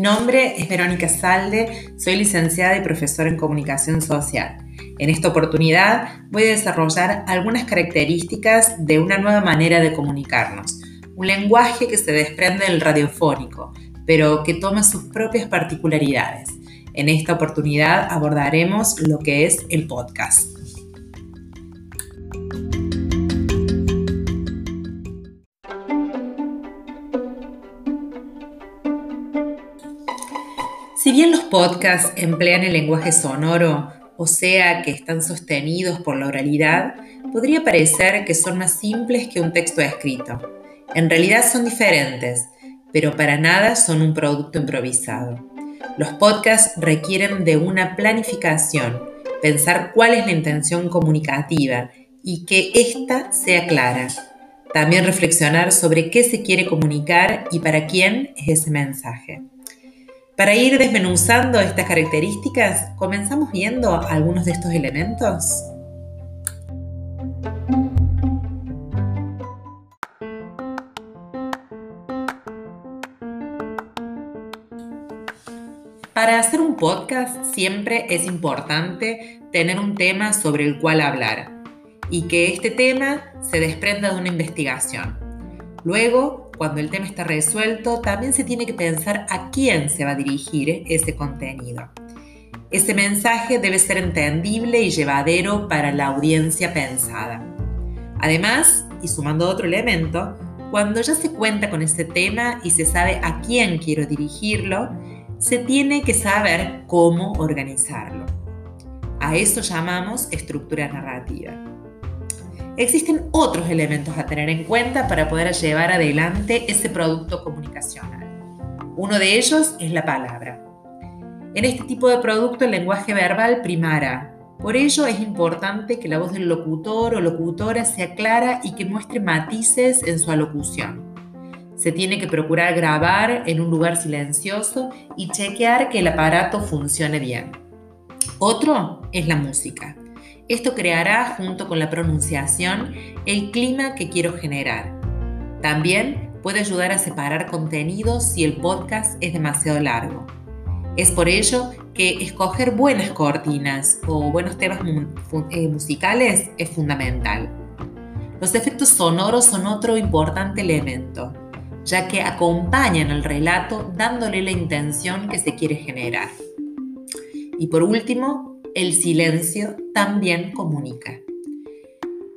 Mi nombre es Verónica Salde, soy licenciada y profesora en comunicación social. En esta oportunidad voy a desarrollar algunas características de una nueva manera de comunicarnos, un lenguaje que se desprende del radiofónico, pero que toma sus propias particularidades. En esta oportunidad abordaremos lo que es el podcast. Si bien los podcasts emplean el lenguaje sonoro, o sea que están sostenidos por la oralidad, podría parecer que son más simples que un texto escrito. En realidad son diferentes, pero para nada son un producto improvisado. Los podcasts requieren de una planificación, pensar cuál es la intención comunicativa y que ésta sea clara. También reflexionar sobre qué se quiere comunicar y para quién es ese mensaje. Para ir desmenuzando estas características, comenzamos viendo algunos de estos elementos. Para hacer un podcast siempre es importante tener un tema sobre el cual hablar y que este tema se desprenda de una investigación. Luego, cuando el tema está resuelto, también se tiene que pensar a quién se va a dirigir ese contenido. Ese mensaje debe ser entendible y llevadero para la audiencia pensada. Además, y sumando otro elemento, cuando ya se cuenta con ese tema y se sabe a quién quiero dirigirlo, se tiene que saber cómo organizarlo. A eso llamamos estructura narrativa existen otros elementos a tener en cuenta para poder llevar adelante ese producto comunicacional. Uno de ellos es la palabra. En este tipo de producto el lenguaje verbal primará. Por ello es importante que la voz del locutor o locutora sea clara y que muestre matices en su alocución. Se tiene que procurar grabar en un lugar silencioso y chequear que el aparato funcione bien. Otro es la música. Esto creará, junto con la pronunciación, el clima que quiero generar. También puede ayudar a separar contenidos si el podcast es demasiado largo. Es por ello que escoger buenas cortinas o buenos temas eh, musicales es fundamental. Los efectos sonoros son otro importante elemento, ya que acompañan al relato dándole la intención que se quiere generar. Y por último, el silencio también comunica.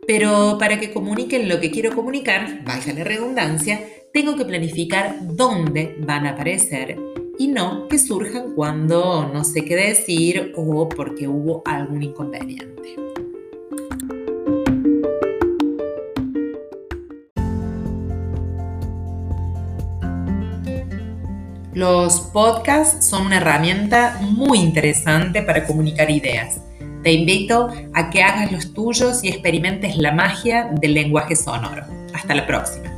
Pero para que comuniquen lo que quiero comunicar, valga la redundancia, tengo que planificar dónde van a aparecer y no que surjan cuando no sé qué decir o porque hubo algún inconveniente. Los podcasts son una herramienta muy interesante para comunicar ideas. Te invito a que hagas los tuyos y experimentes la magia del lenguaje sonoro. Hasta la próxima.